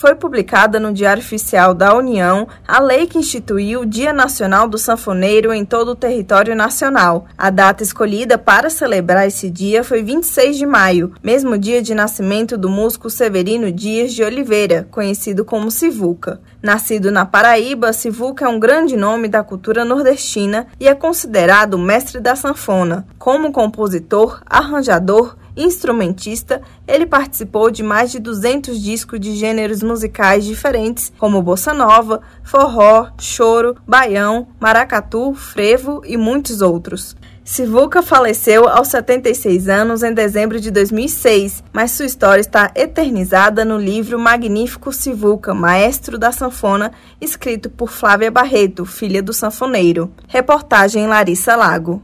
foi publicada no Diário Oficial da União a lei que instituiu o Dia Nacional do Sanfoneiro em todo o território nacional. A data escolhida para celebrar esse dia foi 26 de maio, mesmo dia de nascimento do músico Severino Dias de Oliveira, conhecido como Sivuca. Nascido na Paraíba, Sivuca é um grande nome da cultura nordestina e é considerado mestre da sanfona. Como compositor, arranjador, instrumentista, ele participou de mais de 200 discos de gêneros musicais diferentes, como bossa nova, forró, choro, baião, maracatu, frevo e muitos outros. Sivuca faleceu aos 76 anos em dezembro de 2006, mas sua história está eternizada no livro Magnífico Sivuca, Maestro da Sanfona, escrito por Flávia Barreto, filha do sanfoneiro. Reportagem Larissa Lago.